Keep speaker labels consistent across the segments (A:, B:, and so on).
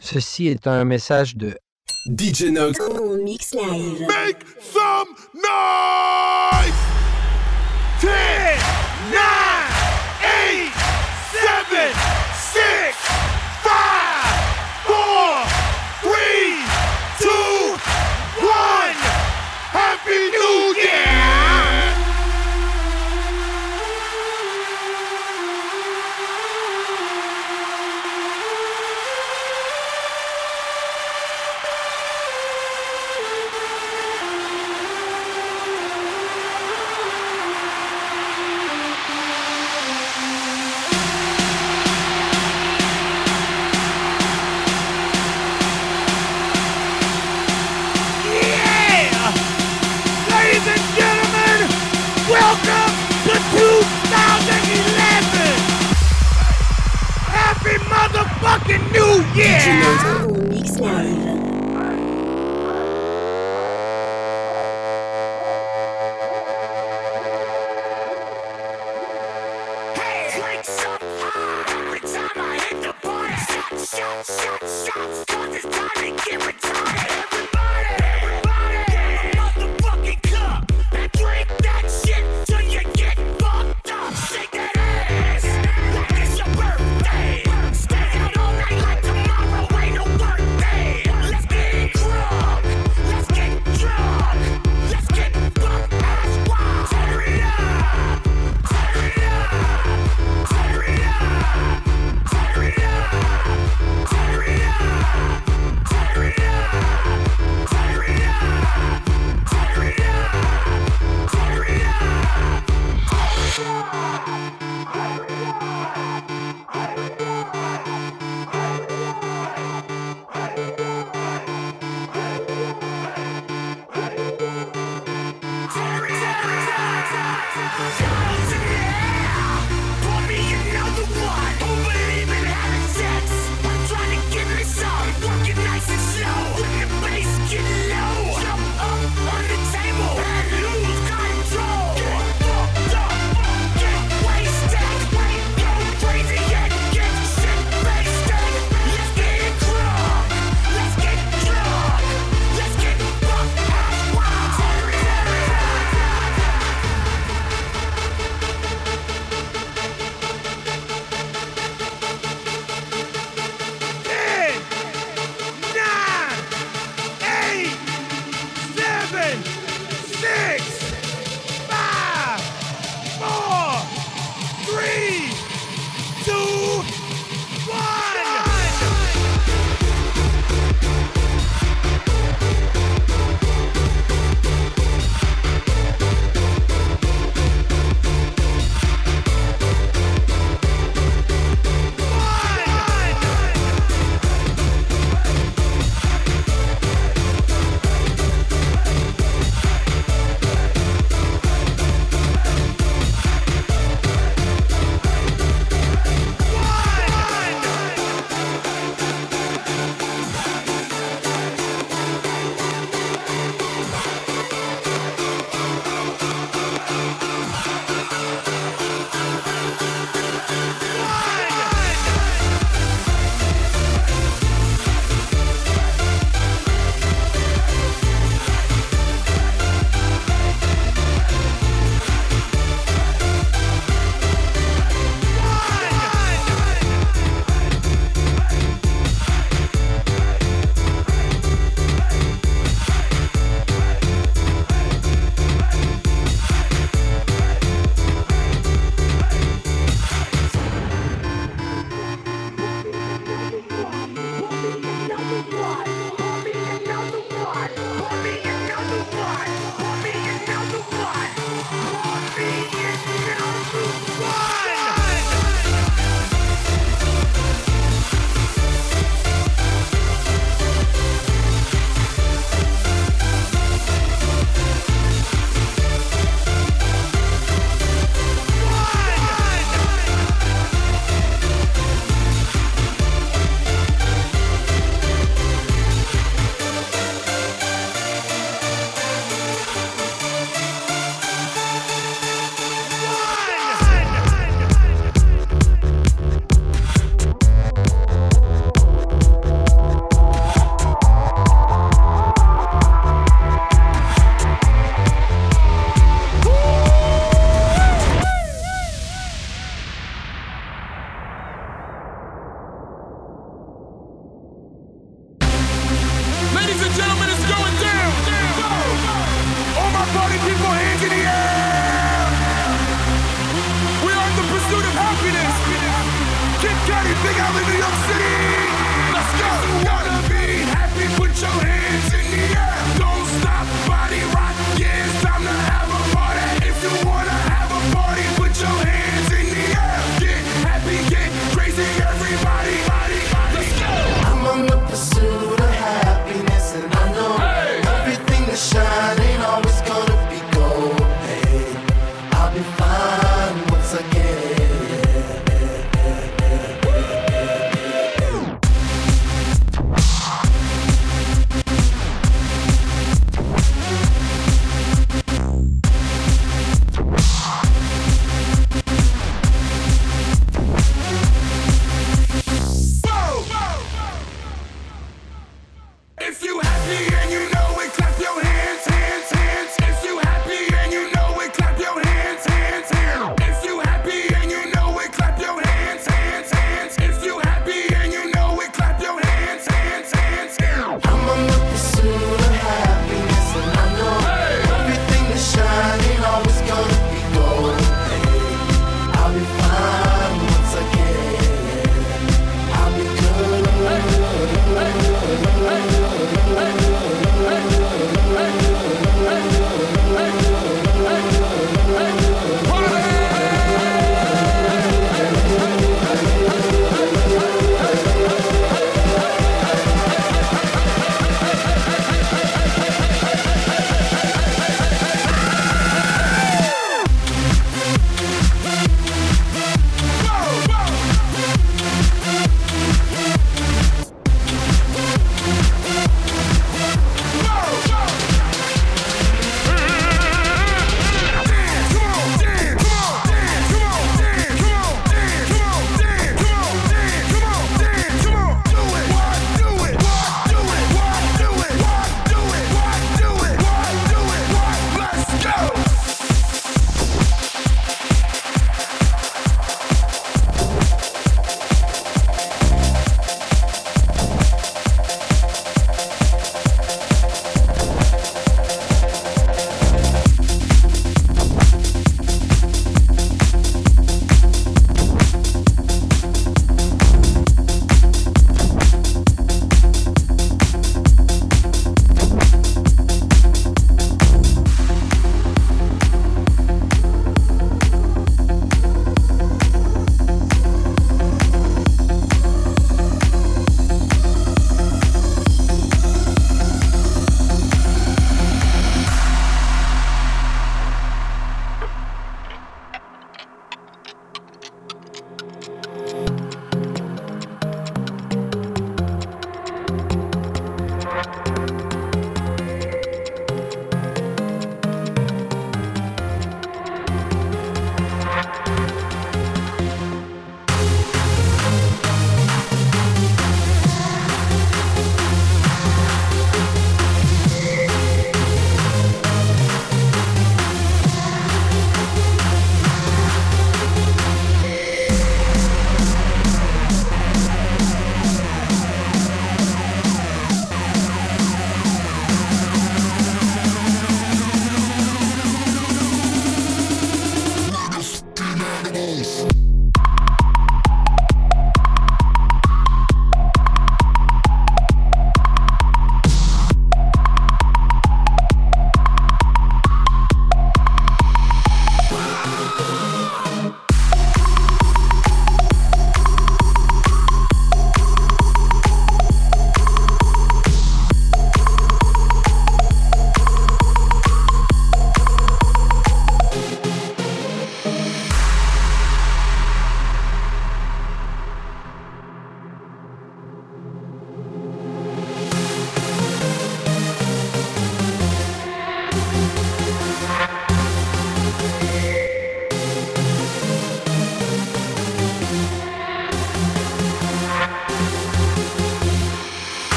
A: Ceci est un message de
B: DJ Nox
C: Live.
D: Make some noise! 10, 9, 8, 7, 6, fucking new year!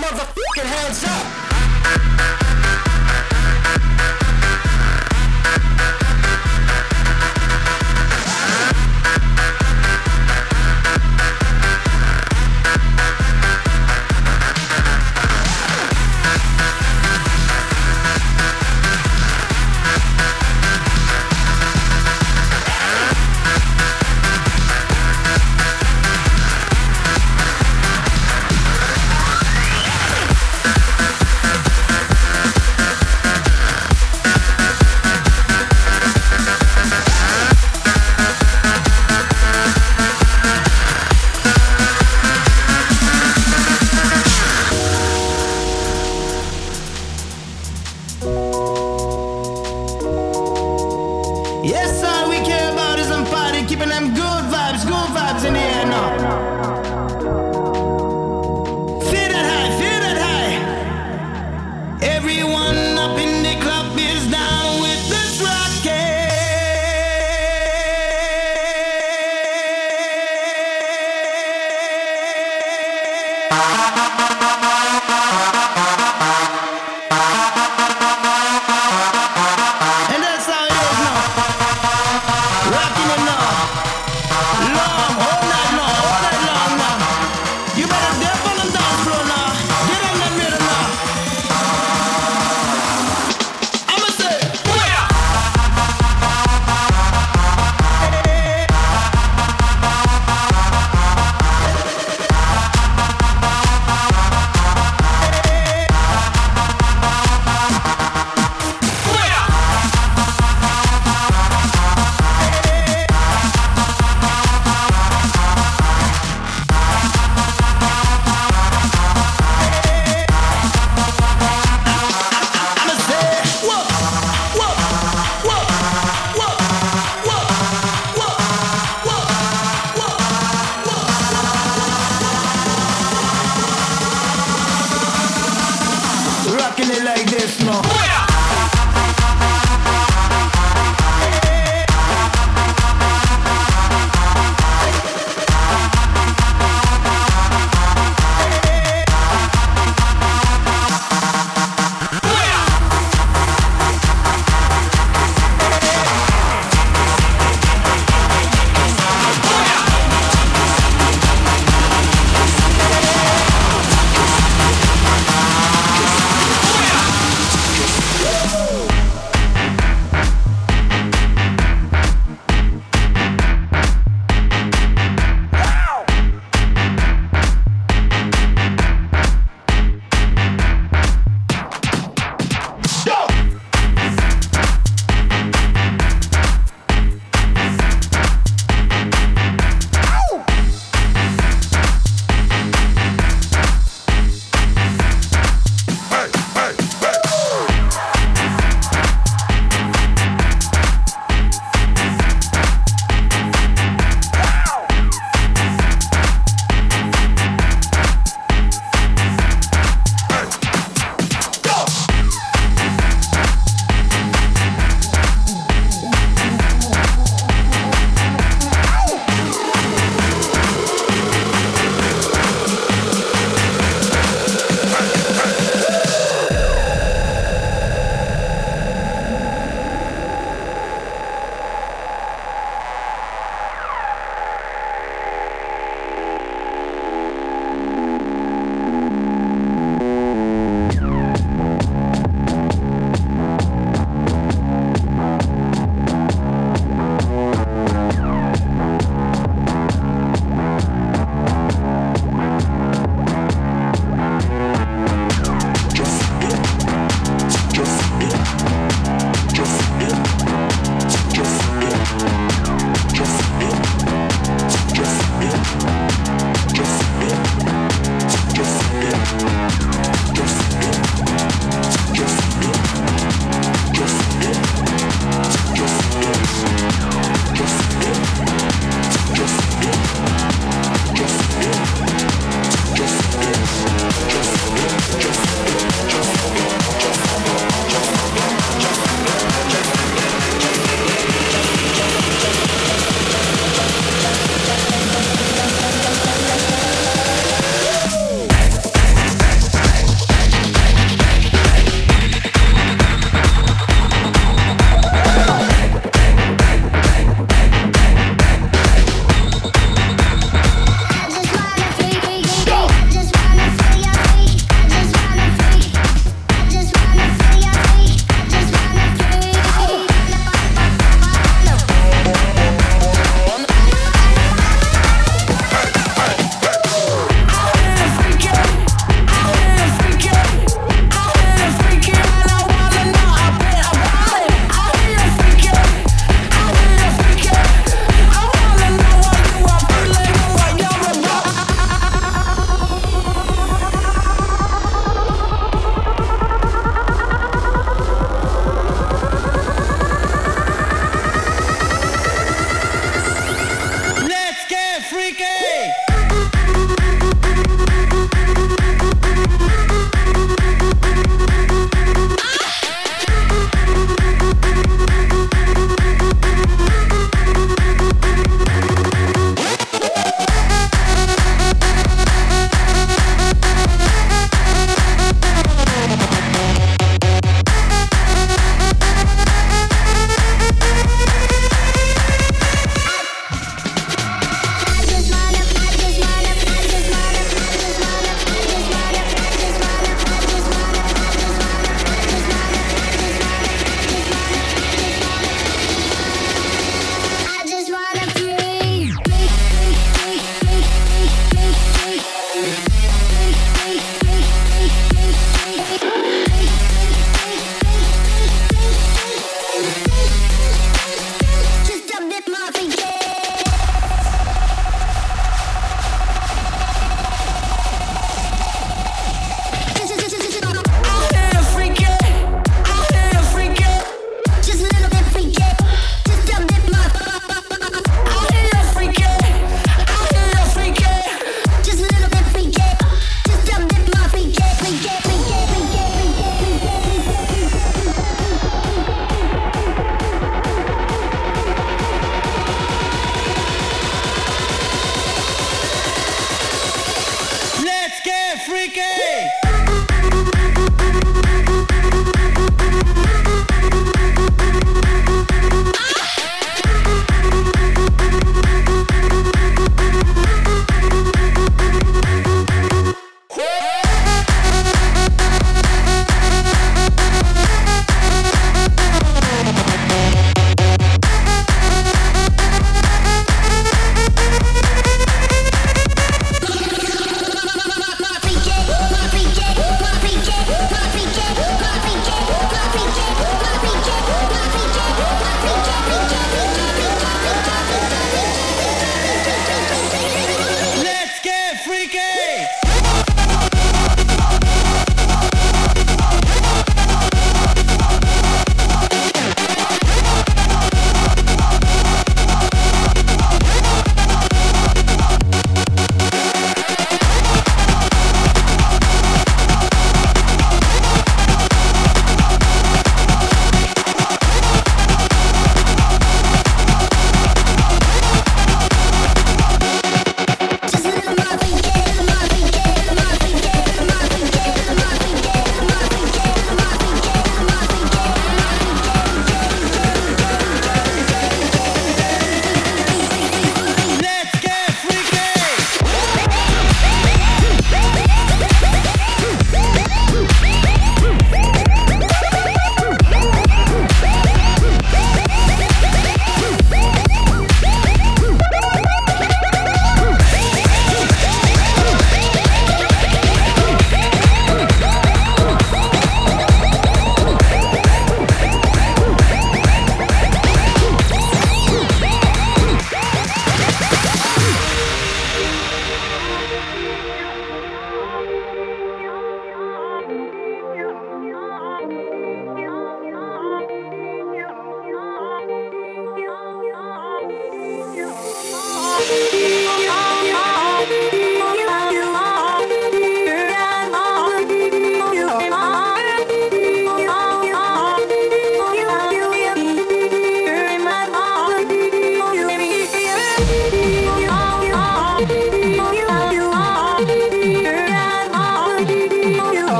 D: Motherfucking
B: hands
E: up.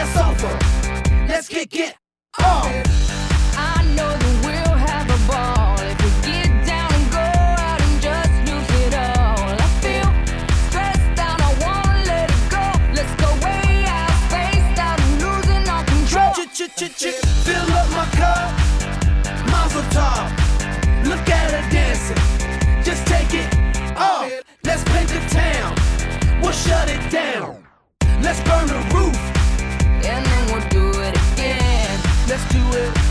F: That
G: sofa. Let's kick it off.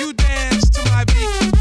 G: you
H: dance
I: to
J: my beat?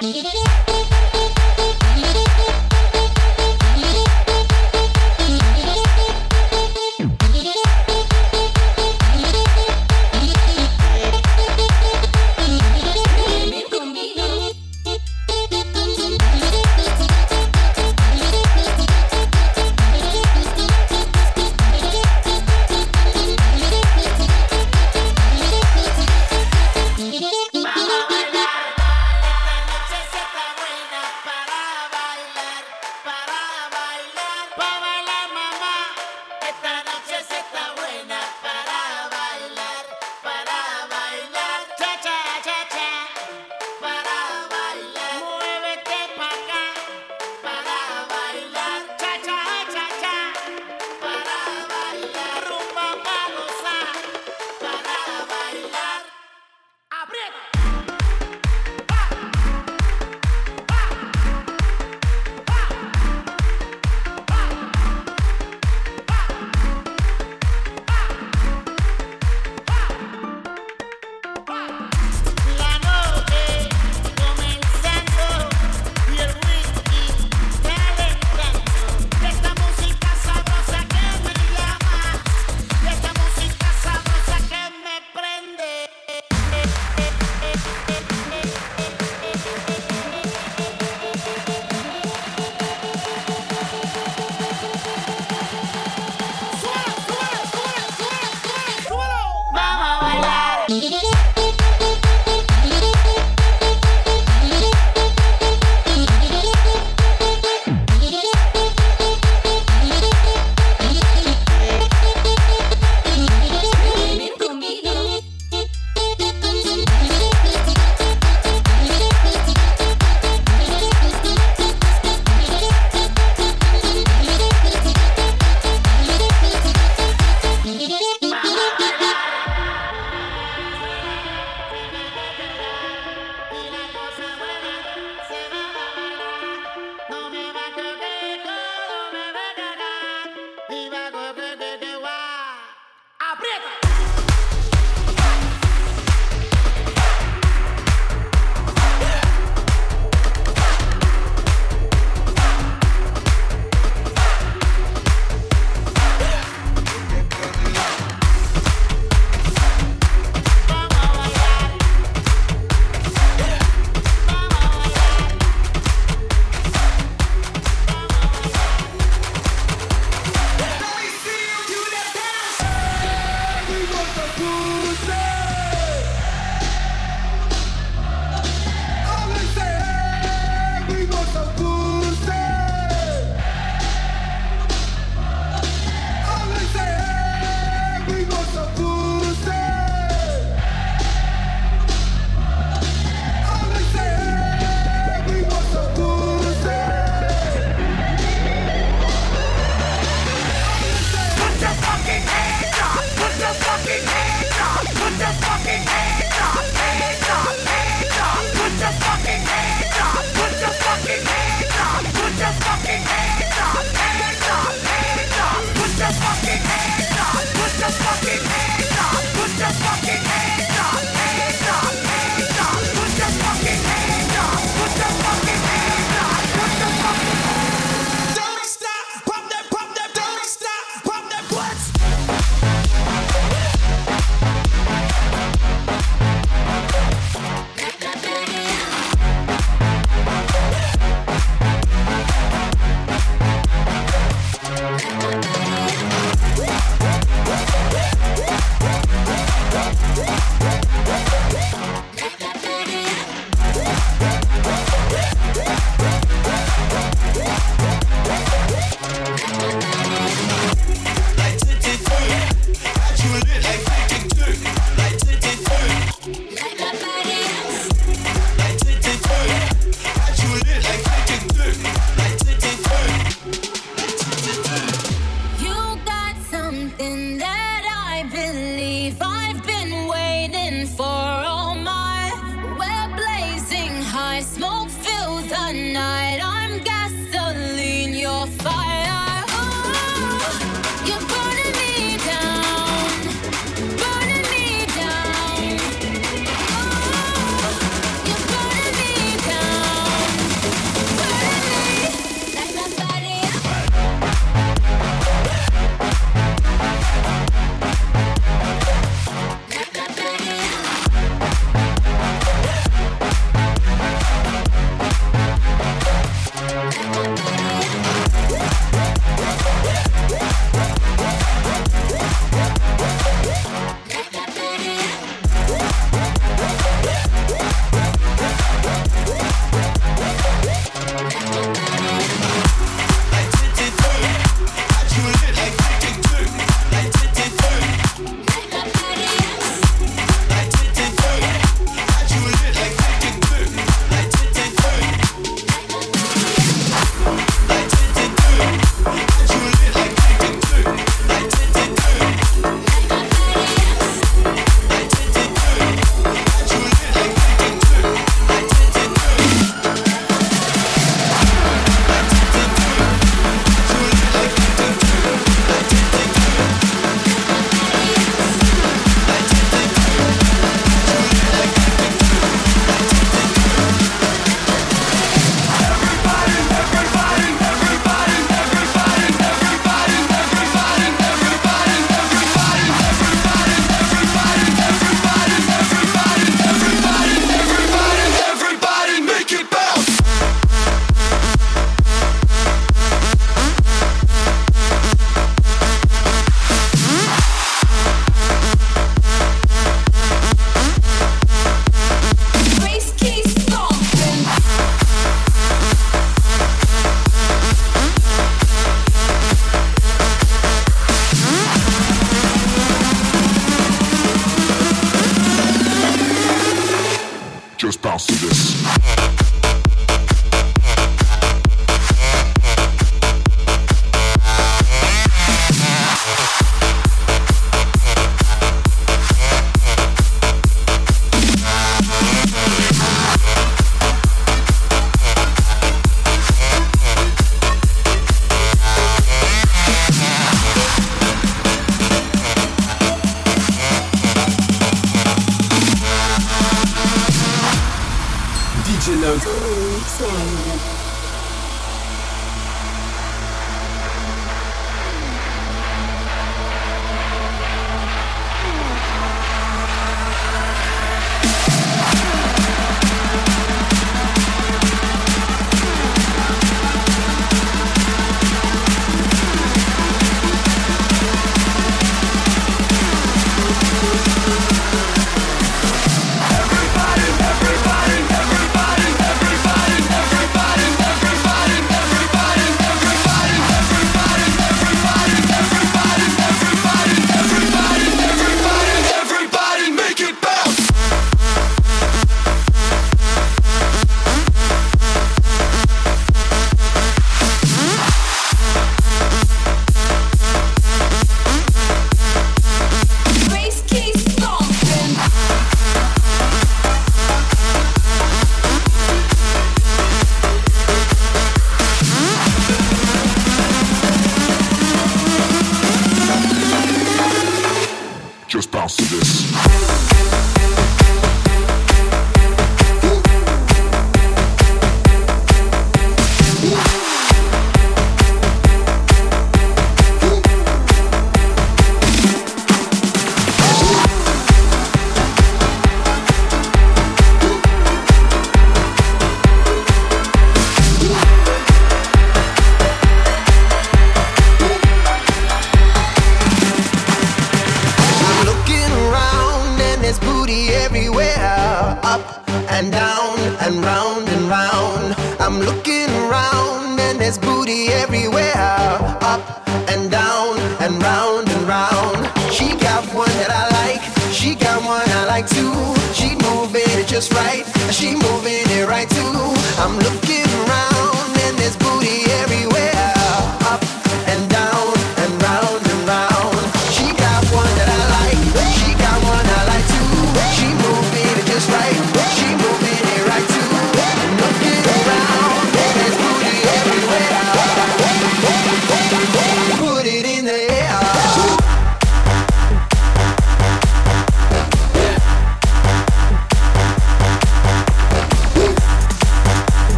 K: Yeah.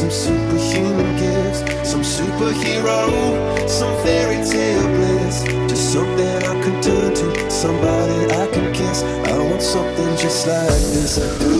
K: Some superhuman gifts, some superhero, some fairy tale bliss. Just something I can turn to, somebody I can kiss. I want something just like this.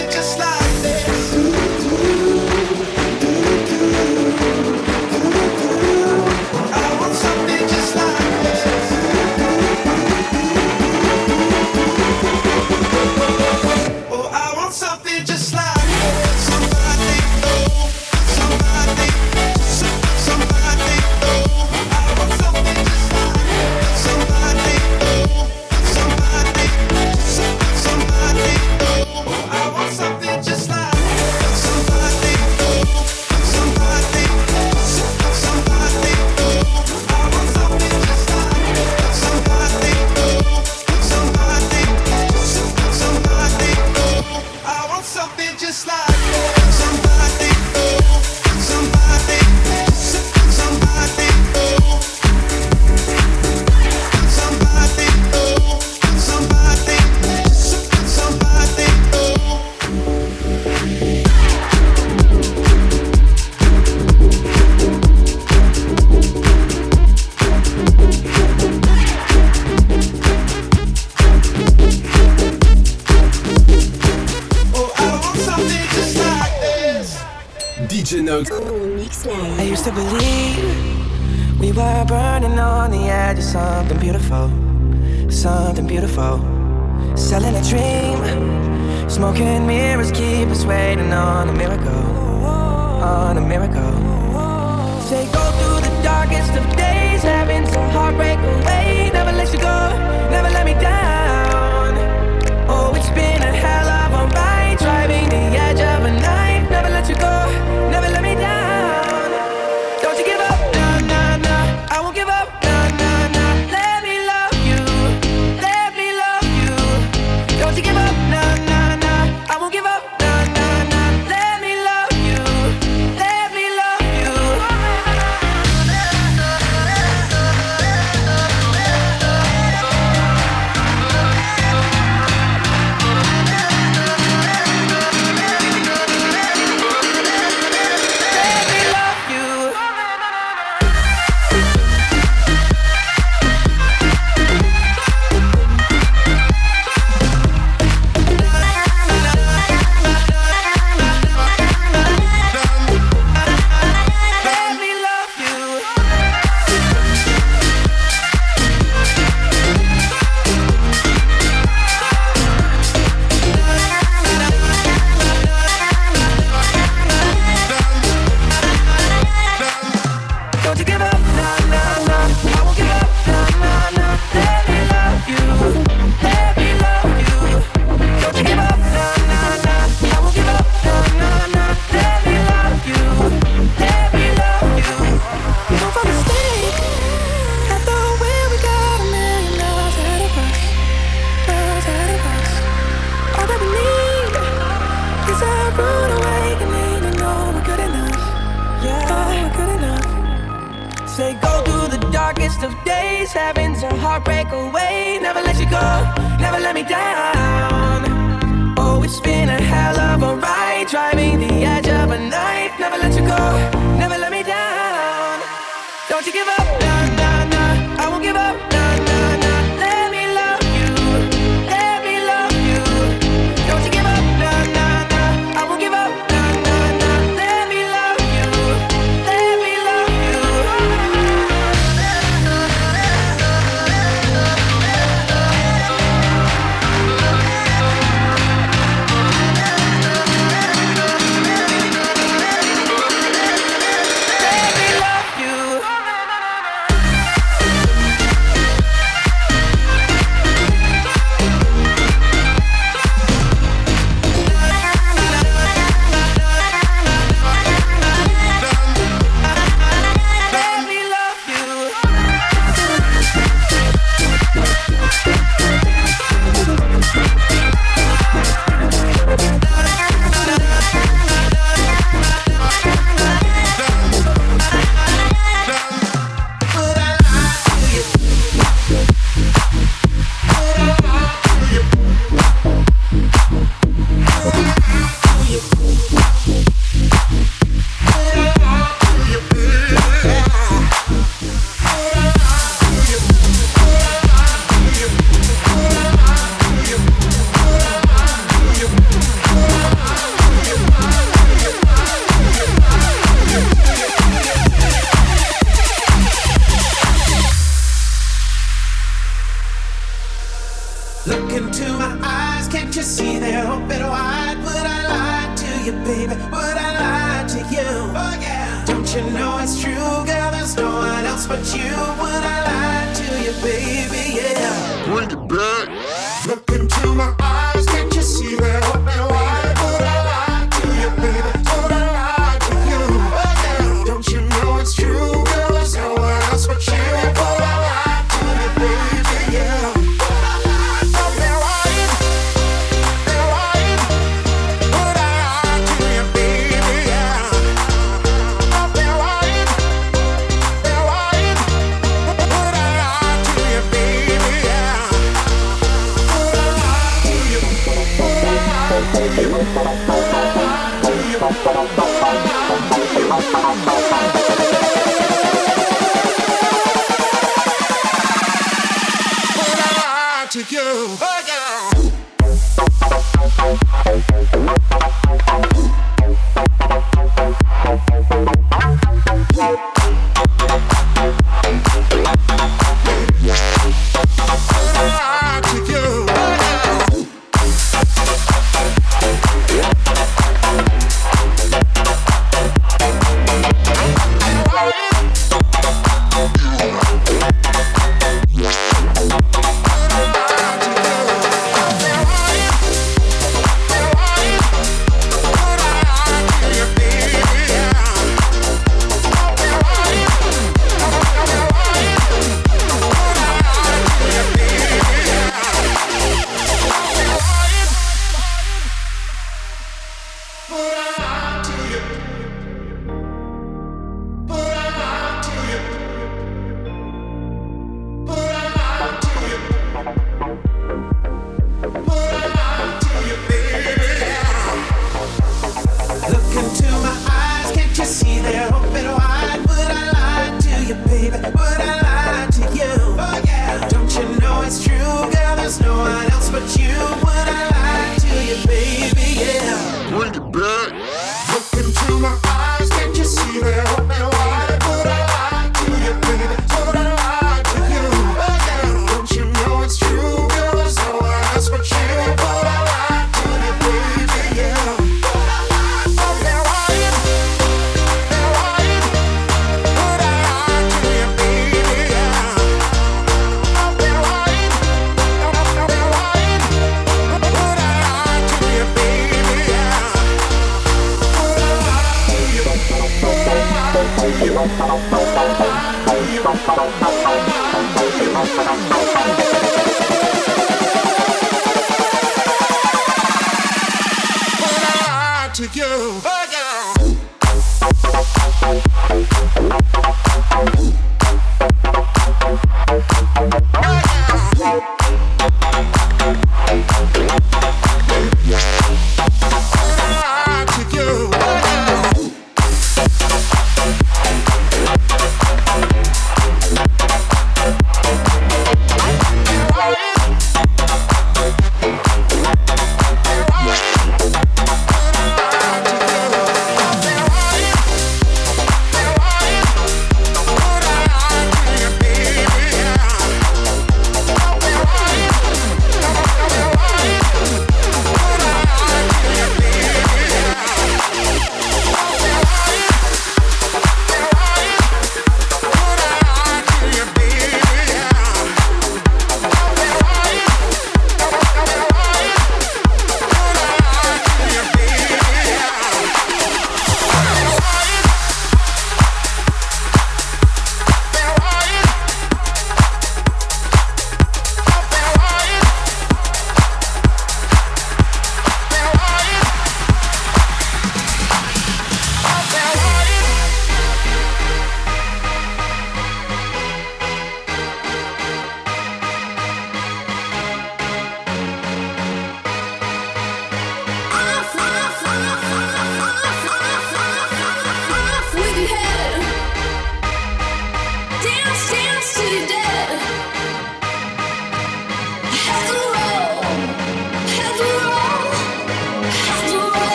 L: To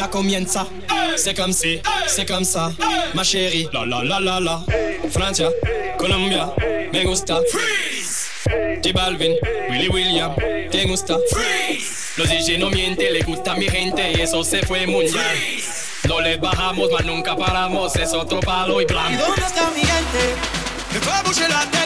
L: a combien de ça C'est comme si, c'est comme ça, ma chérie. La la la la la. Francia, Colombia, me gusta. Freeze. J Balvin, Willy William, te gusta. Freeze. Los DJ no mienten, le gusta a mi gente y eso se fue mundial. No les bajamos, mas nunca paramos, es otro palo y blanco.
M: ¿Y dónde está mi gente?
N: Me fue a la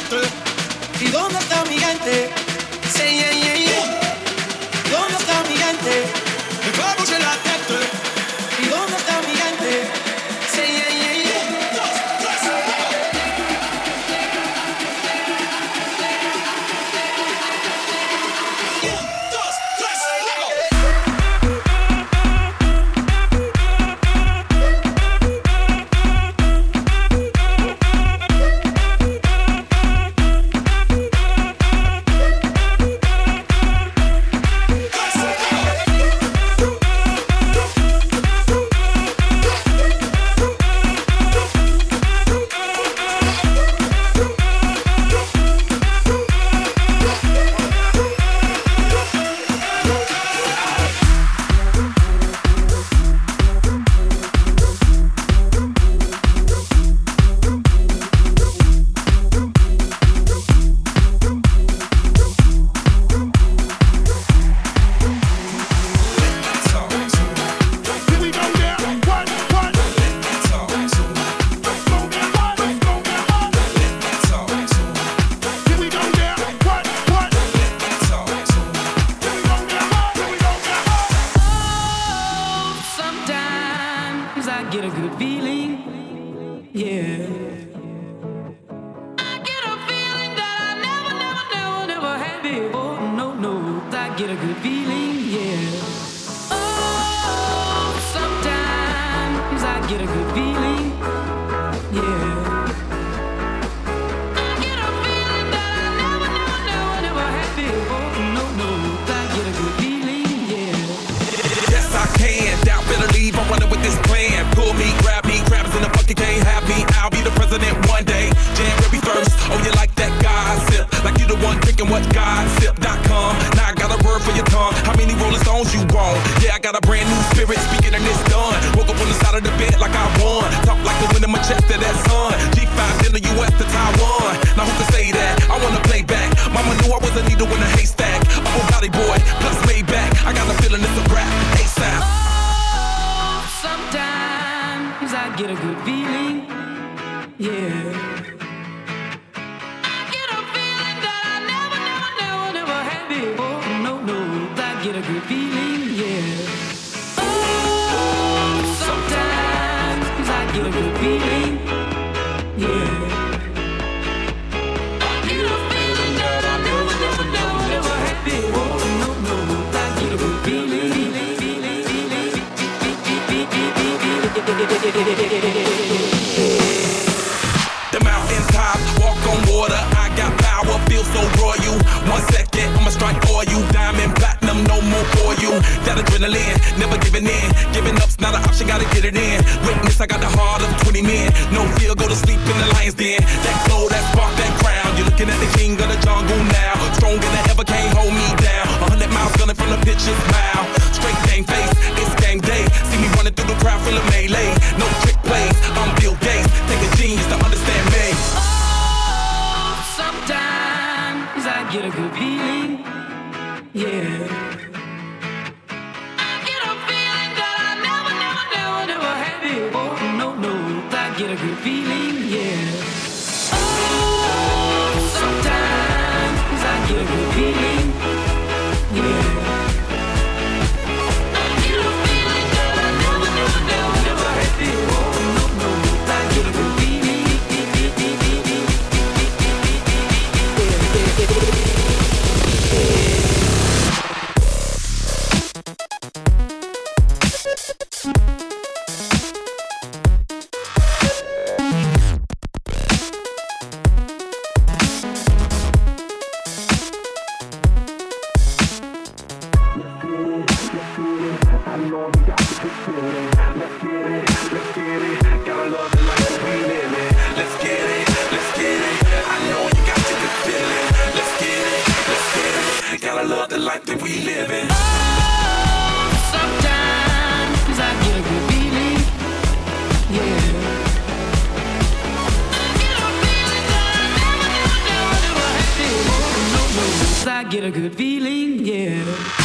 L: I get a good feeling. Yeah.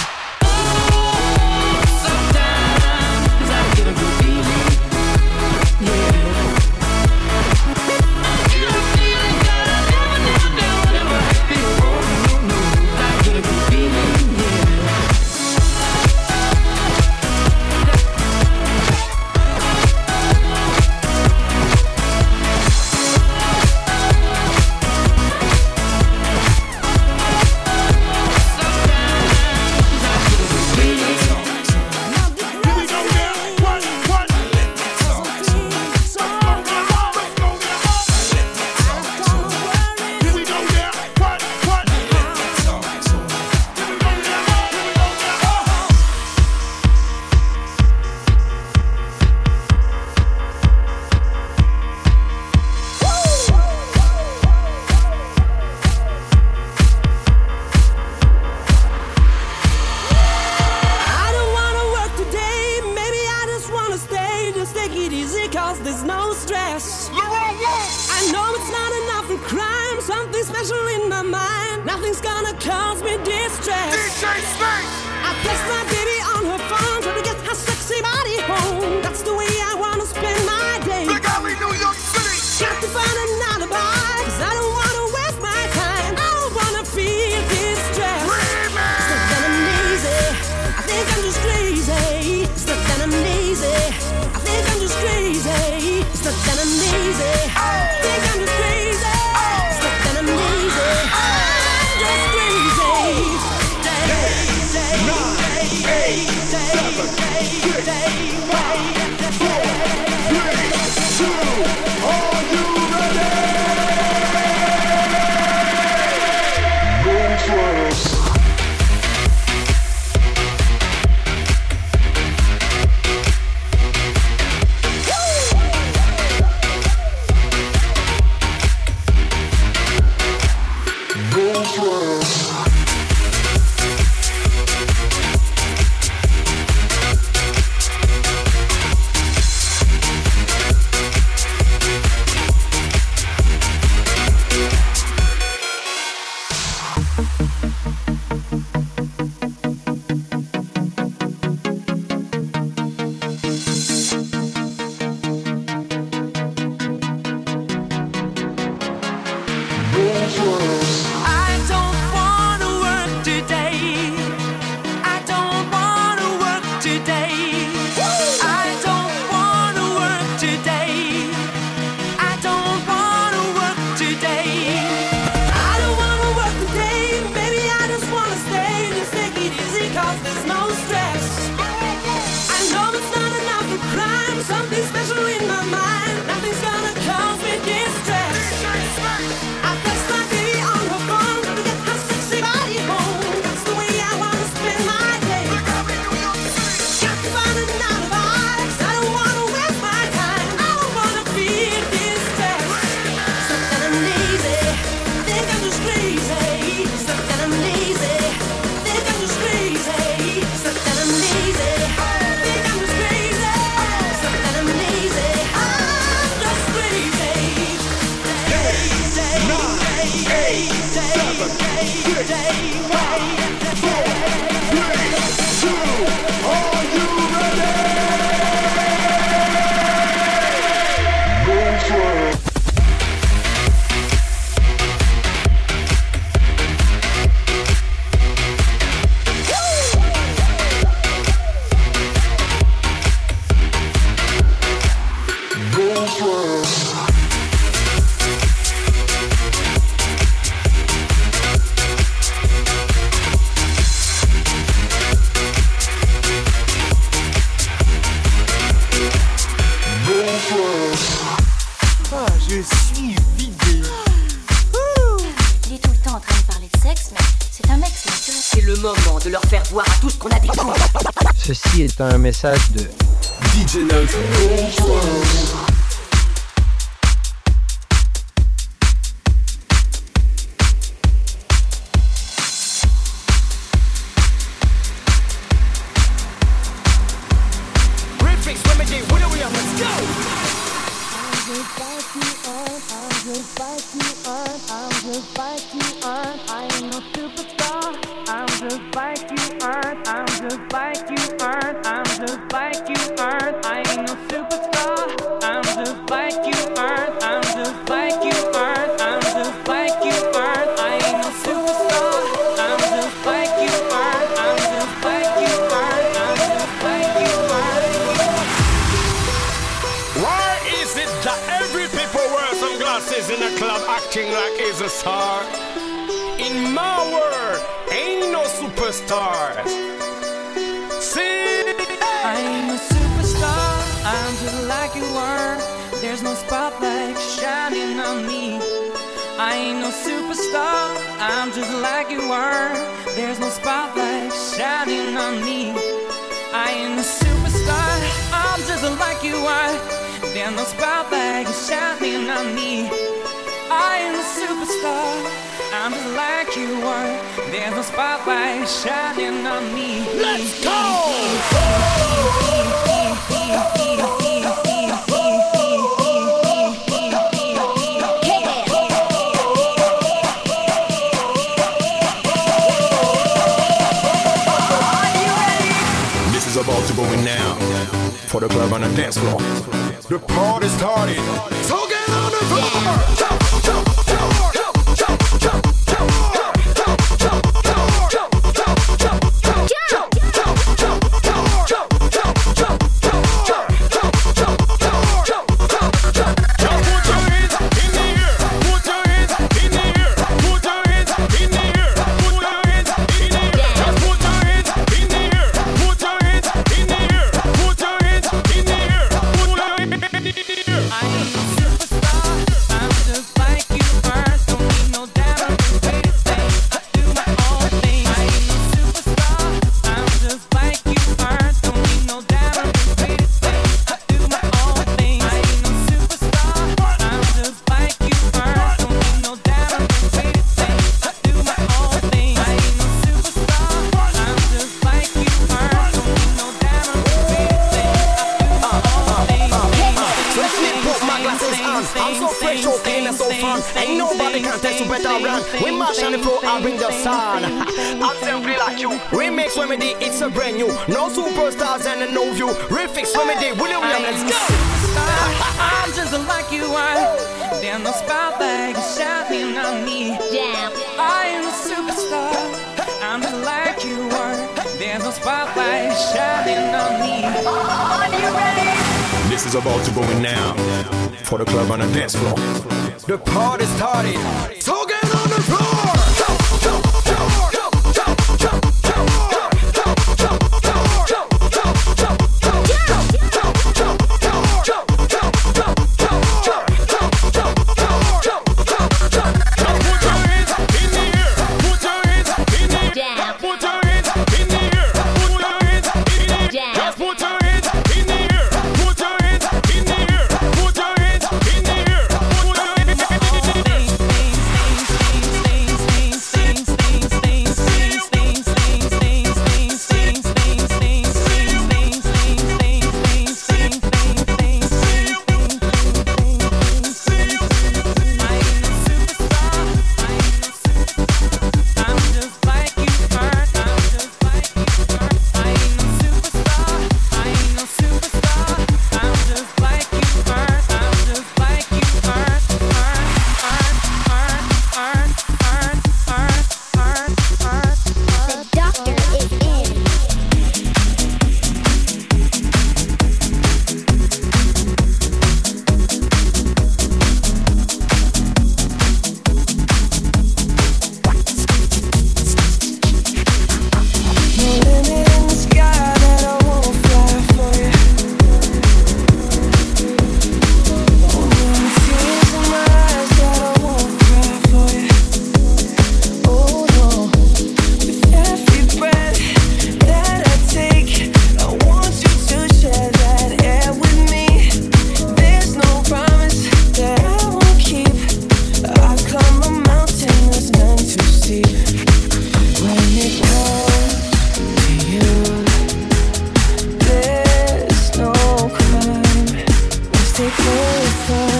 L: Both